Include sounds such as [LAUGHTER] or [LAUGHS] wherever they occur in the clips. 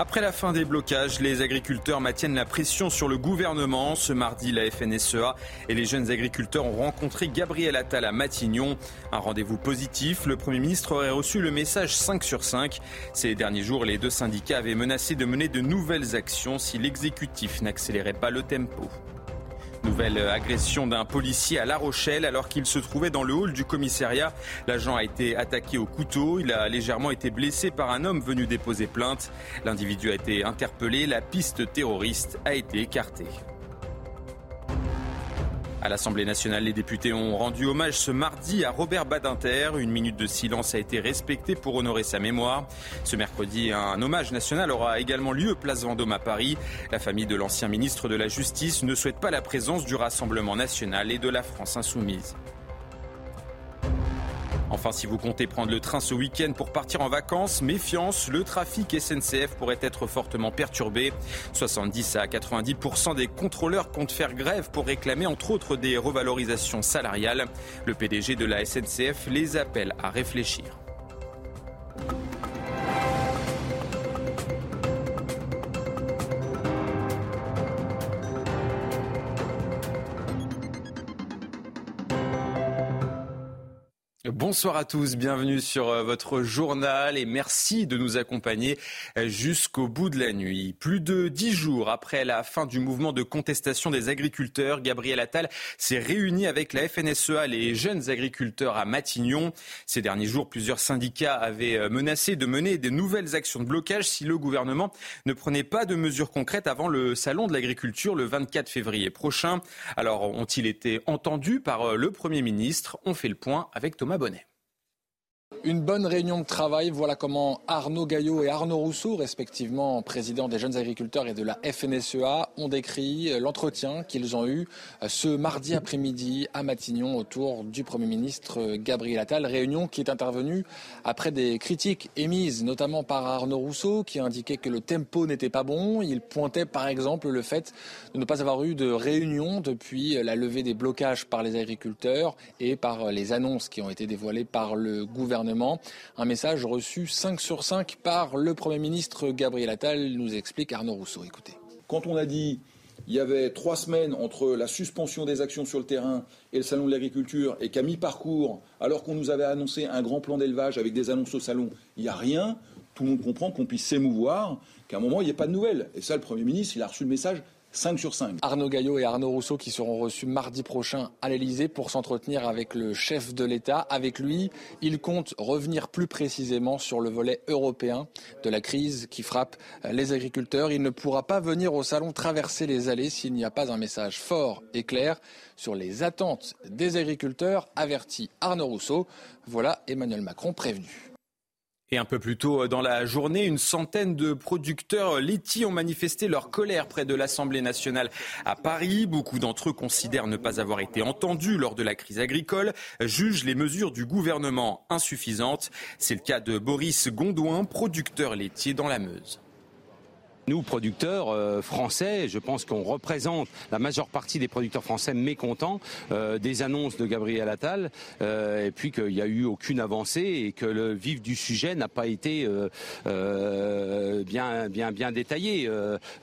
Après la fin des blocages, les agriculteurs maintiennent la pression sur le gouvernement. Ce mardi, la FNSEA et les jeunes agriculteurs ont rencontré Gabriel Attal à Matignon. Un rendez-vous positif. Le Premier ministre aurait reçu le message 5 sur 5. Ces derniers jours, les deux syndicats avaient menacé de mener de nouvelles actions si l'exécutif n'accélérait pas le tempo. Nouvelle agression d'un policier à La Rochelle alors qu'il se trouvait dans le hall du commissariat. L'agent a été attaqué au couteau. Il a légèrement été blessé par un homme venu déposer plainte. L'individu a été interpellé. La piste terroriste a été écartée. À l'Assemblée nationale, les députés ont rendu hommage ce mardi à Robert Badinter. Une minute de silence a été respectée pour honorer sa mémoire. Ce mercredi, un hommage national aura également lieu place Vendôme à Paris. La famille de l'ancien ministre de la Justice ne souhaite pas la présence du Rassemblement national et de la France insoumise. Enfin, si vous comptez prendre le train ce week-end pour partir en vacances, méfiance, le trafic SNCF pourrait être fortement perturbé. 70 à 90% des contrôleurs comptent faire grève pour réclamer entre autres des revalorisations salariales. Le PDG de la SNCF les appelle à réfléchir. Bonsoir à tous, bienvenue sur euh, votre journal et merci de nous accompagner euh, jusqu'au bout de la nuit. Plus de dix jours après la fin du mouvement de contestation des agriculteurs, Gabriel Attal s'est réuni avec la FNSEA, les jeunes agriculteurs à Matignon. Ces derniers jours, plusieurs syndicats avaient euh, menacé de mener de nouvelles actions de blocage si le gouvernement ne prenait pas de mesures concrètes avant le salon de l'agriculture le 24 février prochain. Alors ont-ils été entendus par le Premier ministre? On fait le point avec Thomas Bonnet. Une bonne réunion de travail, voilà comment Arnaud Gaillot et Arnaud Rousseau, respectivement présidents des jeunes agriculteurs et de la FNSEA, ont décrit l'entretien qu'ils ont eu ce mardi après-midi à Matignon autour du Premier ministre Gabriel Attal. Réunion qui est intervenue après des critiques émises notamment par Arnaud Rousseau qui indiquait que le tempo n'était pas bon. Il pointait par exemple le fait de ne pas avoir eu de réunion depuis la levée des blocages par les agriculteurs et par les annonces qui ont été dévoilées par le gouvernement un message reçu 5 sur 5 par le Premier ministre Gabriel Attal, nous explique Arnaud Rousseau. Écoutez. Quand on a dit il y avait trois semaines entre la suspension des actions sur le terrain et le salon de l'agriculture, et qu'à mi-parcours, alors qu'on nous avait annoncé un grand plan d'élevage avec des annonces au salon, il n'y a rien, tout le monde comprend qu'on puisse s'émouvoir, qu'à un moment, il n'y ait pas de nouvelles. Et ça, le Premier ministre, il a reçu le message 5 sur 5. Arnaud Gaillot et Arnaud Rousseau qui seront reçus mardi prochain à l'Elysée pour s'entretenir avec le chef de l'État. Avec lui, il compte revenir plus précisément sur le volet européen de la crise qui frappe les agriculteurs. Il ne pourra pas venir au salon traverser les allées s'il n'y a pas un message fort et clair sur les attentes des agriculteurs, avertit Arnaud Rousseau. Voilà Emmanuel Macron prévenu. Et un peu plus tôt dans la journée, une centaine de producteurs laitiers ont manifesté leur colère près de l'Assemblée nationale à Paris. Beaucoup d'entre eux considèrent ne pas avoir été entendus lors de la crise agricole, jugent les mesures du gouvernement insuffisantes. C'est le cas de Boris Gondouin, producteur laitier dans la Meuse. Nous, producteurs euh, français, je pense qu'on représente la majeure partie des producteurs français mécontents euh, des annonces de Gabriel Attal, euh, et puis qu'il n'y a eu aucune avancée et que le vif du sujet n'a pas été bien, bien, bien détaillé.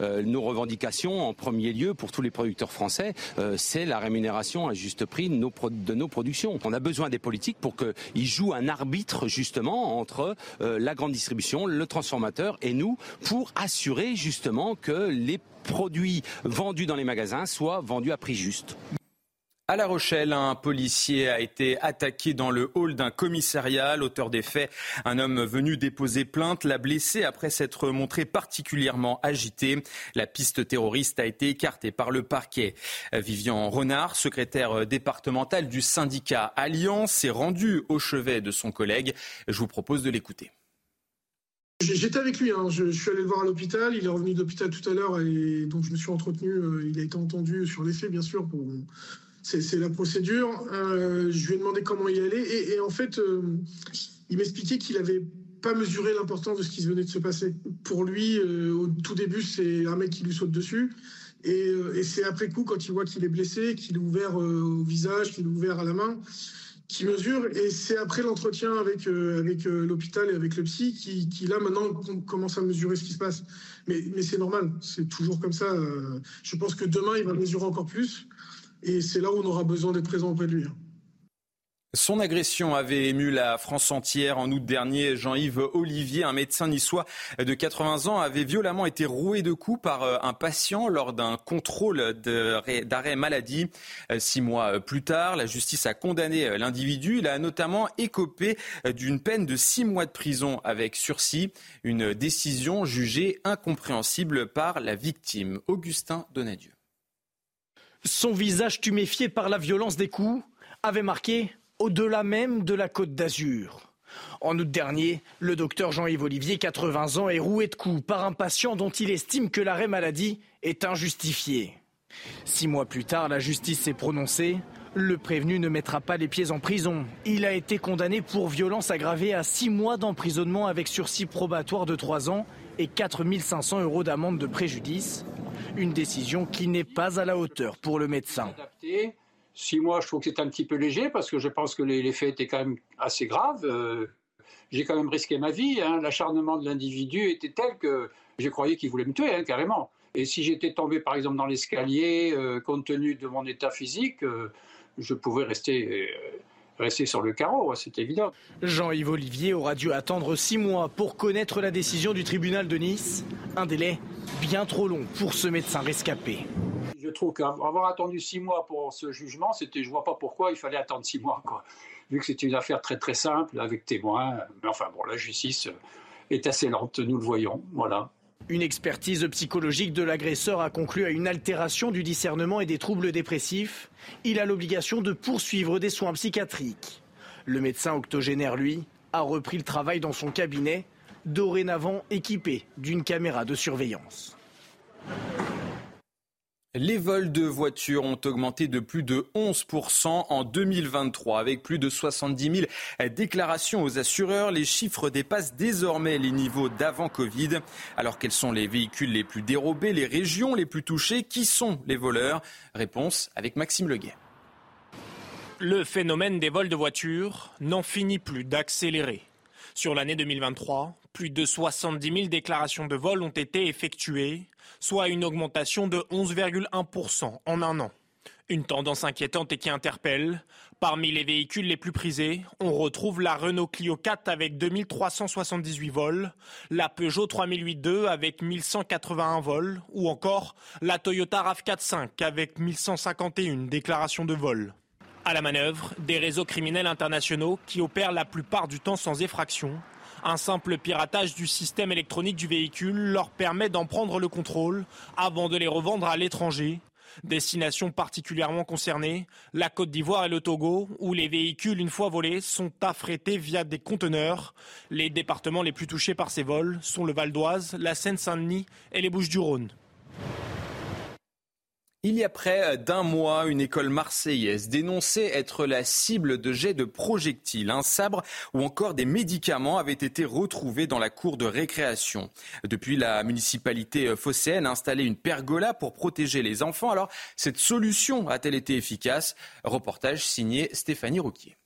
nos revendications, en premier lieu, pour tous les producteurs français, c'est la rémunération à juste prix de nos, de nos productions. On a besoin des politiques pour qu'ils jouent un arbitre justement entre la grande distribution, le transformateur et nous, pour assurer justement que les produits vendus dans les magasins soient vendus à prix juste. À La Rochelle, un policier a été attaqué dans le hall d'un commissariat. L'auteur des faits, un homme venu déposer plainte, l'a blessé après s'être montré particulièrement agité. La piste terroriste a été écartée par le parquet. Vivian Renard, secrétaire départemental du syndicat Alliance, s'est rendu au chevet de son collègue. Je vous propose de l'écouter. J'étais avec lui, hein. je, suis allé le voir à l'hôpital, il est revenu d'hôpital tout à l'heure et donc je me suis entretenu, euh, il a été entendu sur les faits bien sûr, c'est la procédure. Euh, je lui ai demandé comment il allait et, en fait euh, il m'expliquait qu'il n'avait pas mesuré l'importance de ce qui venait de se passer. Pour lui, au tout début, c'est un mec qui lui saute dessus. Et, et c'est après coup, quand il voit qu'il est blessé, qu'il est ouvert au visage, qu'il est ouvert à la main, qui mesure. Et c'est après l'entretien avec, euh, euh, l'hôpital et avec le psy qui, qui, là, maintenant, commence à mesurer ce qui se passe. Mais, mais c'est normal, c'est toujours comme ça. Euh, je pense que demain, il va mesurer encore plus. Et c'est là où on aura besoin d'être présent auprès de lui. Hein. Son agression avait ému la France entière. En août dernier, Jean-Yves Olivier, un médecin niçois de 80 ans, avait violemment été roué de coups par euh, un patient lors d'un contrôle d'arrêt maladie. Euh, six mois plus tard, la justice a condamné euh, l'individu. Il a notamment écopé d'une peine de six mois de prison avec sursis, une décision jugée incompréhensible par la victime. Augustin Donadieu. Son visage tuméfié par la violence des coups avait marqué au-delà même de la côte d'Azur. En août dernier, le docteur Jean-Yves Olivier, 80 ans, est roué de coups par un patient dont il estime que l'arrêt maladie est injustifié. Six mois plus tard, la justice s'est prononcée. Le prévenu ne mettra pas les pieds en prison. Il a été condamné pour violence aggravée à six mois d'emprisonnement avec sursis probatoire de trois ans et 4 500 euros d'amende de préjudice. Une décision qui n'est pas à la hauteur pour le médecin. Six mois, je trouve que c'est un petit peu léger parce que je pense que les, faits étaient quand même assez graves. Euh, j'ai quand même risqué ma vie. Hein. L'acharnement de l'individu était tel que j'ai croyais qu'il voulait me tuer, hein, carrément. Et si j'étais tombé, par exemple, dans l'escalier, euh, compte tenu de mon état physique, euh, je pouvais rester, rester sur le carreau, hein, c'est évident. Jean-Yves Olivier aura dû attendre six mois pour connaître la décision du tribunal de Nice. Un délai bien trop long pour ce médecin rescapé je trouve qu'avoir attendu six mois pour ce jugement, c'était, je vois pas pourquoi il fallait attendre six mois, quoi. Vu que c'était une affaire très très simple avec témoins. Mais enfin bon, la justice est assez lente, nous le voyons. Voilà. Une expertise psychologique de l'agresseur a conclu à une altération du discernement et des troubles dépressifs. Il a l'obligation de poursuivre des soins psychiatriques. Le médecin octogénaire, lui, a repris le travail dans son cabinet, dorénavant équipé d'une caméra de surveillance. Les vols de voitures ont augmenté de plus de 11% en 2023. Avec plus de 70 000 déclarations aux assureurs, les chiffres dépassent désormais les niveaux d'avant Covid. Alors quels sont les véhicules les plus dérobés, les régions les plus touchées? Qui sont les voleurs? Réponse avec Maxime Leguet. Le phénomène des vols de voitures n'en finit plus d'accélérer. Sur l'année 2023, plus de 70 000 déclarations de vol ont été effectuées, soit une augmentation de 11,1% en un an. Une tendance inquiétante et qui interpelle. Parmi les véhicules les plus prisés, on retrouve la Renault Clio 4 avec 2378 vols, la Peugeot 3008 avec 1181 vols, ou encore la Toyota RAV4 5 avec 1151 déclarations de vol. À la manœuvre, des réseaux criminels internationaux qui opèrent la plupart du temps sans effraction un simple piratage du système électronique du véhicule leur permet d'en prendre le contrôle avant de les revendre à l'étranger. Destination particulièrement concernée, la Côte d'Ivoire et le Togo, où les véhicules, une fois volés, sont affrétés via des conteneurs. Les départements les plus touchés par ces vols sont le Val d'Oise, la Seine-Saint-Denis et les Bouches-du-Rhône. Il y a près d'un mois, une école marseillaise dénonçait être la cible de jets de projectiles. Un sabre ou encore des médicaments avaient été retrouvés dans la cour de récréation. Depuis, la municipalité phocéenne a installé une pergola pour protéger les enfants. Alors, cette solution a-t-elle été efficace? Reportage signé Stéphanie Rouquier.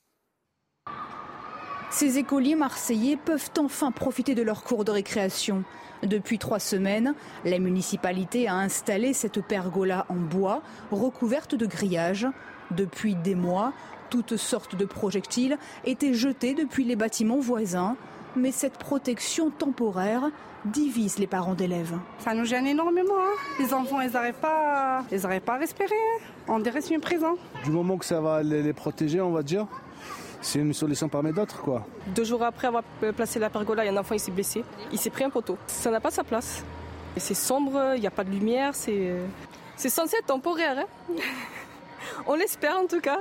Ces écoliers marseillais peuvent enfin profiter de leur cours de récréation. Depuis trois semaines, la municipalité a installé cette pergola en bois recouverte de grillages. Depuis des mois, toutes sortes de projectiles étaient jetés depuis les bâtiments voisins. Mais cette protection temporaire divise les parents d'élèves. Ça nous gêne énormément. Hein. Les enfants, ils n'arrivent pas, pas à respirer. Hein. On dirait une prison. Du moment que ça va les protéger, on va dire, c'est une solution parmi d'autres. quoi. Deux jours après avoir placé la pergola, il y a un enfant qui s'est blessé. Il s'est pris un poteau. Ça n'a pas sa place. C'est sombre, il n'y a pas de lumière, c'est, c'est censé être temporaire. Hein. [LAUGHS] On l'espère en tout cas.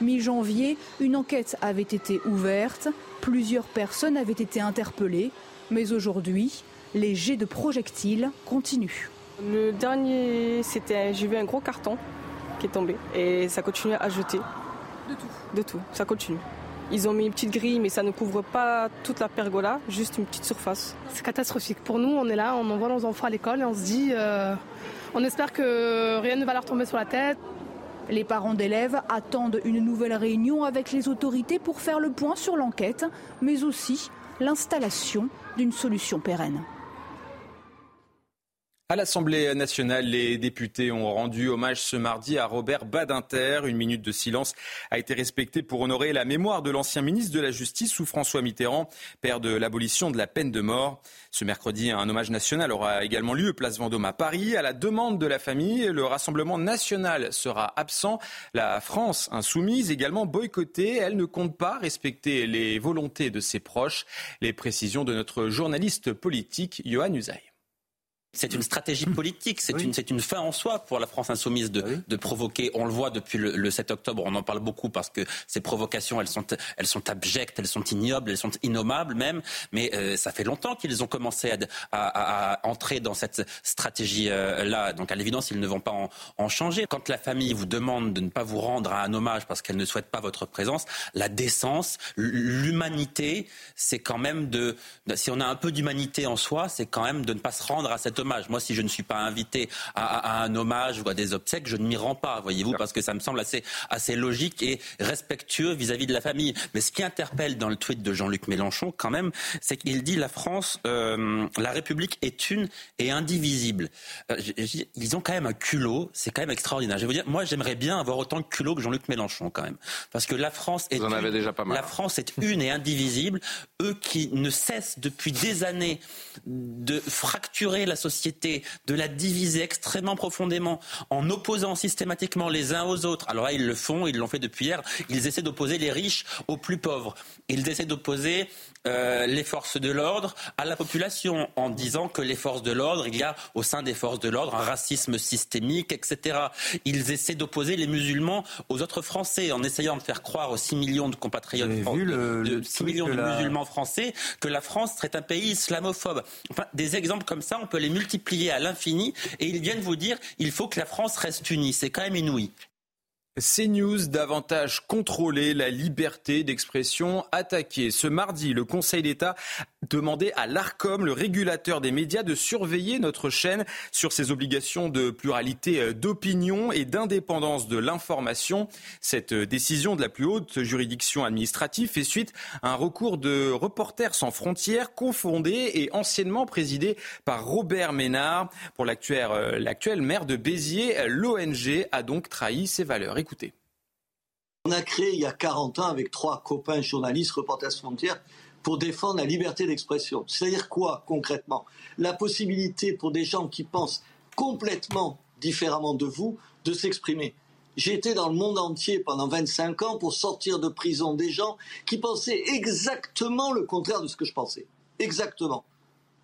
Mi-janvier, une enquête avait été ouverte, plusieurs personnes avaient été interpellées, mais aujourd'hui, les jets de projectiles continuent. Le dernier, c'était, j'ai vu un gros carton qui est tombé et ça continue à jeter. De tout De tout, ça continue. Ils ont mis une petite grille, mais ça ne couvre pas toute la pergola, juste une petite surface. C'est catastrophique. Pour nous, on est là, on envoie nos enfants à l'école et on se dit, euh, on espère que rien ne va leur tomber sur la tête. Les parents d'élèves attendent une nouvelle réunion avec les autorités pour faire le point sur l'enquête, mais aussi l'installation d'une solution pérenne. À l'Assemblée nationale, les députés ont rendu hommage ce mardi à Robert Badinter. Une minute de silence a été respectée pour honorer la mémoire de l'ancien ministre de la Justice sous François Mitterrand, père de l'abolition de la peine de mort. Ce mercredi, un hommage national aura également lieu place Vendôme à Paris. À la demande de la famille, le Rassemblement national sera absent. La France insoumise également boycottée. Elle ne compte pas respecter les volontés de ses proches. Les précisions de notre journaliste politique, Johan Usaï. C'est une stratégie politique, c'est une, une fin en soi pour la France insoumise de, ah de provoquer. On le voit depuis le, le, 7 octobre, on en parle beaucoup parce que ces provocations, elles sont, elles sont abjectes, elles sont ignobles, elles sont innommables même. Mais euh, ça fait longtemps qu'ils ont commencé à, à, à, entrer dans cette stratégie-là. Euh, Donc à l'évidence, ils ne vont pas en, en, changer. Quand la famille vous demande de ne pas vous rendre à un hommage parce qu'elle ne souhaite pas votre présence, la décence, l'humanité, c'est quand même de. Si on a un peu d'humanité en soi, c'est quand même de ne pas se rendre à cet moi, si je ne suis pas invité à, un hommage ou à des obsèques, je ne m'y rends pas, voyez-vous, parce que ça me semble assez, assez logique et respectueux vis-à-vis de la famille. Mais ce qui interpelle dans le tweet de Jean-Luc Mélenchon, quand même, c'est qu'il dit la France, euh, la République est une et indivisible. Euh, ils ont quand même un culot, c'est quand même extraordinaire. Je vais vous dire, moi, j'aimerais bien avoir autant de culot que Jean-Luc Mélenchon, quand même, parce que la France est, une, déjà pas mal. la France est une et indivisible. Eux qui ne cessent depuis des années de fracturer la société de la diviser extrêmement profondément en opposant systématiquement les uns aux autres. Alors là, ils le font, ils l'ont fait depuis hier. Ils essaient d'opposer les riches aux plus pauvres. Ils essaient d'opposer euh, les forces de l'ordre à la population en disant que les forces de l'ordre, il y a au sein des forces de l'ordre un racisme systémique, etc. Ils essaient d'opposer les musulmans aux autres Français en essayant de faire croire aux 6 millions de compatriotes, de, 6 millions de musulmans français que la France serait un pays islamophobe. Enfin, des exemples comme ça, on peut les multiplier à l'infini et ils viennent vous dire il faut que la France reste unie. C'est quand même inouï. CNews davantage contrôler la liberté d'expression attaquée. Ce mardi, le Conseil d'État demandait à l'ARCOM, le régulateur des médias, de surveiller notre chaîne sur ses obligations de pluralité euh, d'opinion et d'indépendance de l'information. Cette euh, décision de la plus haute juridiction administrative fait suite à un recours de Reporters sans frontières, confondé et anciennement présidé par Robert Ménard. Pour euh, l'actuel maire de Béziers, l'ONG a donc trahi ses valeurs. Écoutez. On a créé il y a 40 ans avec trois copains journalistes, Reporters sans frontières, pour défendre la liberté d'expression. C'est-à-dire quoi concrètement? La possibilité pour des gens qui pensent complètement différemment de vous de s'exprimer. J'ai été dans le monde entier pendant 25 ans pour sortir de prison des gens qui pensaient exactement le contraire de ce que je pensais. Exactement.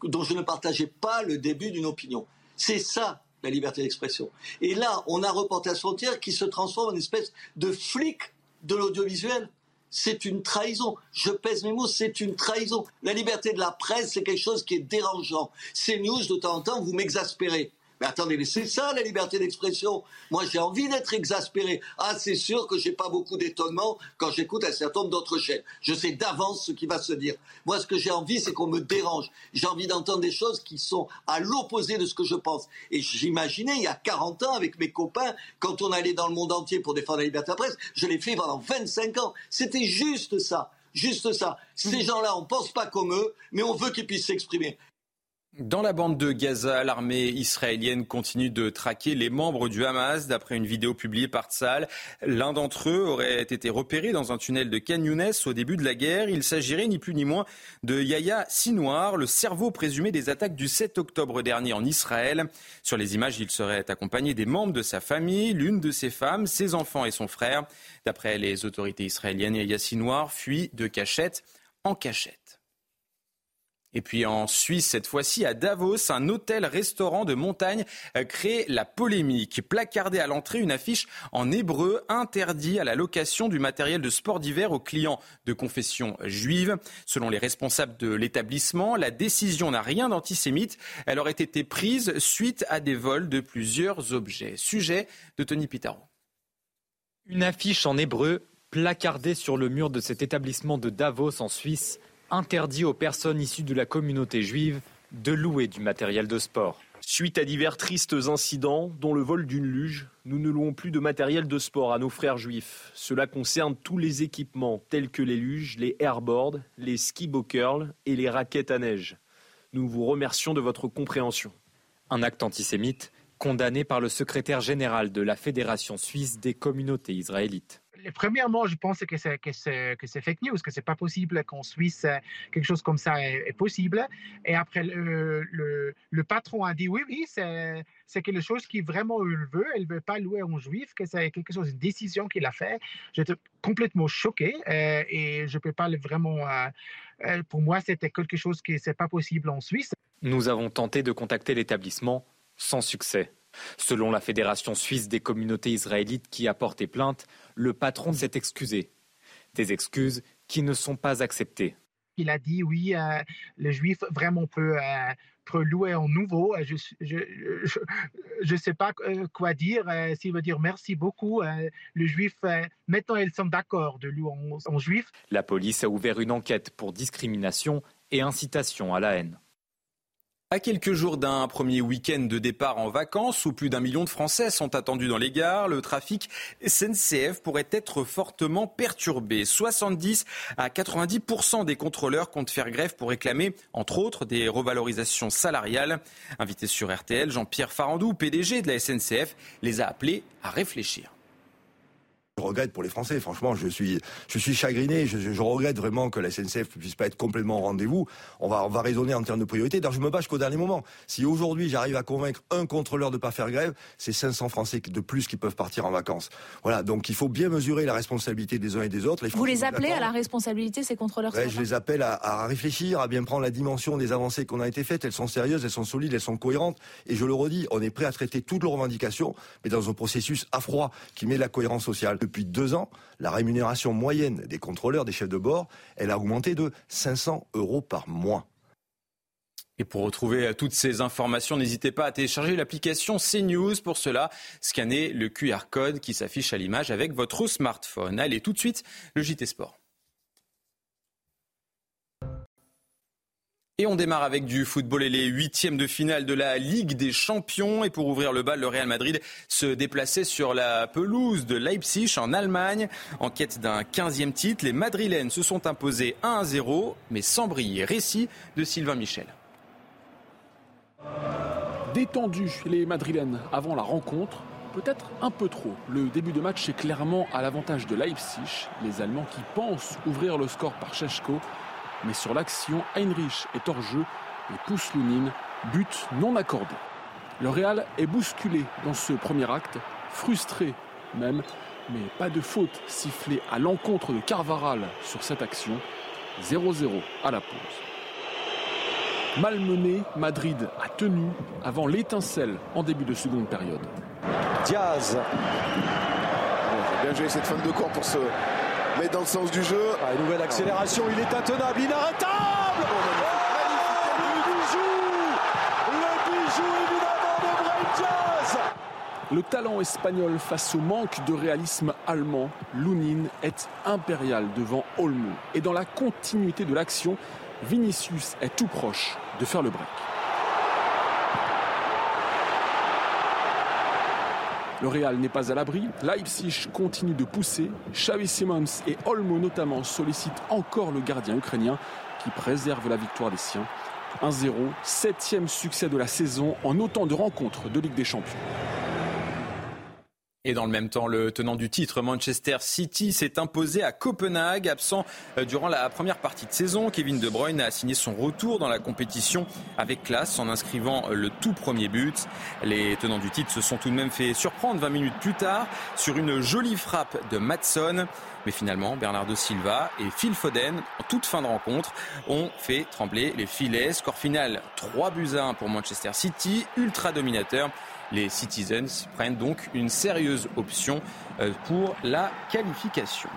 Dont je ne partageais pas le début d'une opinion. C'est ça la liberté d'expression. Et là, on a Reporters frontières qui se transforme en une espèce de flic de l'audiovisuel c'est une trahison. Je pèse mes mots, c'est une trahison. La liberté de la presse, c'est quelque chose qui est dérangeant. Ces news, de temps en temps, vous m'exaspérez. Mais attendez, c'est ça la liberté d'expression. Moi, j'ai envie d'être exaspéré. Ah, c'est sûr que j'ai pas beaucoup d'étonnement quand j'écoute un certain nombre d'autres chaînes. Je sais d'avance ce qui va se dire. Moi, ce que j'ai envie, c'est qu'on me dérange. J'ai envie d'entendre des choses qui sont à l'opposé de ce que je pense. Et j'imaginais, il y a 40 ans, avec mes copains, quand on allait dans le monde entier pour défendre la liberté de la presse, je l'ai fait pendant 25 ans. C'était juste ça. Juste ça. Ces mmh. gens-là, on pense pas comme eux, mais on veut qu'ils puissent s'exprimer. Dans la bande de Gaza, l'armée israélienne continue de traquer les membres du Hamas. D'après une vidéo publiée par Tzal, l'un d'entre eux aurait été repéré dans un tunnel de Khan au début de la guerre. Il s'agirait ni plus ni moins de Yahya Sinoir, le cerveau présumé des attaques du 7 octobre dernier en Israël. Sur les images, il serait accompagné des membres de sa famille, l'une de ses femmes, ses enfants et son frère. D'après les autorités israéliennes, Yahya Sinoir fuit de cachette en cachette. Et puis en Suisse, cette fois-ci à Davos, un hôtel-restaurant de montagne crée la polémique. Placardé à l'entrée une affiche en hébreu interdit à la location du matériel de sport d'hiver aux clients de confession juive. Selon les responsables de l'établissement, la décision n'a rien d'antisémite. Elle aurait été prise suite à des vols de plusieurs objets. Sujet de Tony Pitaro. Une affiche en hébreu placardée sur le mur de cet établissement de Davos en Suisse interdit aux personnes issues de la communauté juive de louer du matériel de sport. Suite à divers tristes incidents, dont le vol d'une luge, nous ne louons plus de matériel de sport à nos frères juifs. Cela concerne tous les équipements, tels que les luges, les airboards, les ski curl et les raquettes à neige. Nous vous remercions de votre compréhension. Un acte antisémite condamné par le secrétaire général de la Fédération suisse des communautés israélites premièrement, je pense que c'est fake news, que c'est pas possible qu'en Suisse quelque chose comme ça est, possible. Et après, le, patron a dit oui, oui, c'est quelque chose qui vraiment il veut. Elle veut pas louer en juif, que c'est quelque chose, une décision qu'il a fait. J'étais complètement choqué euh, et je peux pas le vraiment. Euh, euh, pour moi, c'était quelque chose qui c'est pas possible en Suisse. Nous avons tenté de contacter l'établissement sans succès. Selon la Fédération suisse des communautés israélites qui a porté plainte, le patron s'est excusé. Des excuses qui ne sont pas acceptées. Il a dit oui, euh, le juif vraiment peut, euh, louer en nouveau. Je ne sais pas euh, quoi dire. S'il veut dire merci beaucoup, le juif, maintenant ils sont d'accord de louer en juif. La police a ouvert une enquête pour discrimination et incitation à la haine. À quelques jours d'un premier week-end de départ en vacances où plus d'un million de Français sont attendus dans les gares, le trafic SNCF pourrait être fortement perturbé. 70 à 90% des contrôleurs comptent faire grève pour réclamer, entre autres, des revalorisations salariales. Invité sur RTL, Jean-Pierre Farandou, PDG de la SNCF, les a appelés à réfléchir. Je regrette pour les Français. Franchement, je suis, je suis chagriné. Je, regrette vraiment que la SNCF ne puisse pas être complètement au rendez-vous. On va, on va raisonner en termes de priorité. D'ailleurs, je me bats jusqu'au dernier moment. Si aujourd'hui j'arrive à convaincre un contrôleur de ne pas faire grève, c'est 500 Français de plus qui peuvent partir en vacances. Voilà. Donc il faut bien mesurer la responsabilité des uns et des autres. Vous les appelez à la responsabilité, ces contrôleurs Je les appelle à, à, réfléchir, à bien prendre la dimension des avancées qu'on a été faites. Elles sont sérieuses, elles sont solides, elles sont cohérentes. Et je le redis, on est prêt à traiter toutes leurs revendications, mais dans un processus à froid qui met la cohérence sociale. Depuis deux ans, la rémunération moyenne des contrôleurs, des chefs de bord, elle a augmenté de 500 euros par mois. Et pour retrouver toutes ces informations, n'hésitez pas à télécharger l'application CNews. Pour cela, scannez le QR code qui s'affiche à l'image avec votre smartphone. Allez, tout de suite, le JT Sport. Et on démarre avec du football et les huitièmes de finale de la Ligue des Champions. Et pour ouvrir le bal, le Real Madrid se déplaçait sur la pelouse de Leipzig en Allemagne. En quête d'un 15e titre, les Madrilènes se sont imposés 1-0, mais sans briller. Récit de Sylvain Michel. Détendus, les Madrilènes avant la rencontre, peut-être un peu trop. Le début de match est clairement à l'avantage de Leipzig. Les Allemands qui pensent ouvrir le score par Cheshko mais sur l'action, Heinrich est hors jeu et pousse Lounine, but non accordé. Le Real est bousculé dans ce premier acte, frustré même, mais pas de faute sifflée à l'encontre de Carvaral sur cette action. 0-0 à la pause. Malmené, Madrid a tenu avant l'étincelle en début de seconde période. Diaz. bien joué cette fin de cours pour ce mais dans le sens du jeu. Ah, nouvelle accélération, il est intenable, inarrêtable Le bijou Le bijou évidemment de le talent espagnol face au manque de réalisme allemand, Lounine est impérial devant Olmo. Et dans la continuité de l'action, Vinicius est tout proche de faire le break. Le Real n'est pas à l'abri. Leipzig continue de pousser. Xavi Simons et Olmo notamment sollicitent encore le gardien ukrainien qui préserve la victoire des siens. 1-0, septième succès de la saison en autant de rencontres de Ligue des Champions. Et dans le même temps, le tenant du titre, Manchester City, s'est imposé à Copenhague, absent euh, durant la première partie de saison. Kevin De Bruyne a signé son retour dans la compétition avec classe en inscrivant le tout premier but. Les tenants du titre se sont tout de même fait surprendre 20 minutes plus tard sur une jolie frappe de Matson. Mais finalement, Bernardo Silva et Phil Foden, en toute fin de rencontre, ont fait trembler les filets. Score final 3 buts à 1 pour Manchester City, ultra dominateur. Les Citizens prennent donc une sérieuse option euh, pour la qualification.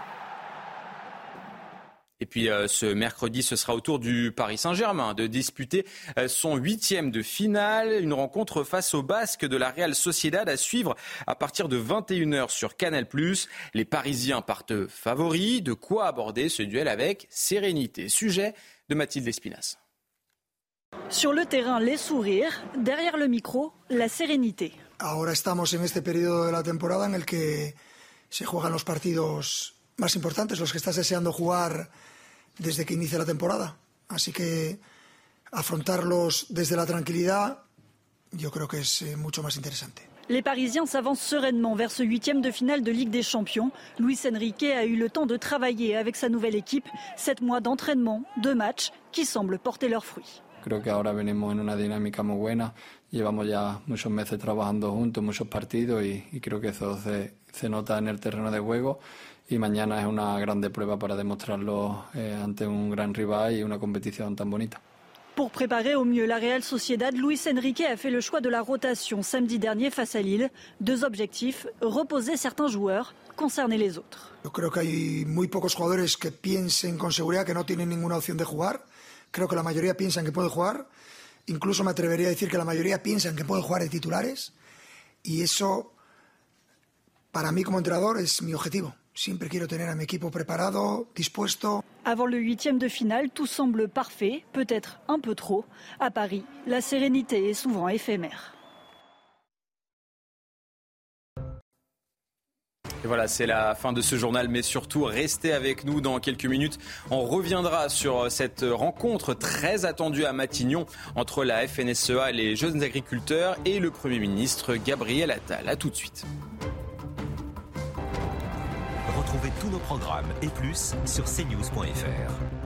Et puis euh, ce mercredi, ce sera au tour du Paris Saint-Germain de disputer euh, son huitième de finale, une rencontre face aux Basques de la Real Sociedad à suivre à partir de 21h sur Canal+. Les Parisiens partent favoris. De quoi aborder ce duel avec sérénité Sujet de Mathilde Espinas. Sur le terrain, les sourires. Derrière le micro, la sérénité. Ahora estamos en este periodo de la temporada en el que se juegan los partidos más importantes, los que estás deseando jugar desde que inicia la temporada. Así que afrontarlos desde la tranquilidad, yo creo que es eh, mucho más interesante. Les Parisiens s'avancent sereinement vers ce huitième de finale de Ligue des Champions. Luis Enrique a eu le temps de travailler avec sa nouvelle équipe. Sept mois d'entraînement, deux matchs qui semblent porter leurs fruits. Creo que ahora venimos en una dinámica muy buena. Llevamos ya muchos meses trabajando juntos, muchos partidos y, y creo que eso se, se, nota en el terreno de juego. Y mañana es una grande prueba para demostrarlo eh, ante un gran rival y una competición tan bonita. Pour préparer au mieux la Real Sociedad, Luis Enrique a fait le choix de la rotation samedi dernier face à Lille. Deux objectifs, reposer certains joueurs, concerner les autres. Yo creo que hay muy pocos jugadores que piensen con seguridad que no tienen ninguna opción de jugar. Creo que la mayoría piensan que pueden jugar. Incluso me atrevería a decir que la mayoría piensan que pueden jugar de titulares. Y eso, para mí como entrenador, es mi objetivo. Siempre quiero tener a mi equipo preparado, dispuesto. Avant le huitième de finale, tout semble parfait, peut-être un peu trop. À Paris, la sérénité est souvent éphémère. Et voilà, c'est la fin de ce journal, mais surtout restez avec nous dans quelques minutes. On reviendra sur cette rencontre très attendue à Matignon entre la FNSEA, les jeunes agriculteurs et le Premier ministre Gabriel Attal. A tout de suite. Retrouvez tous nos programmes et plus sur cnews.fr.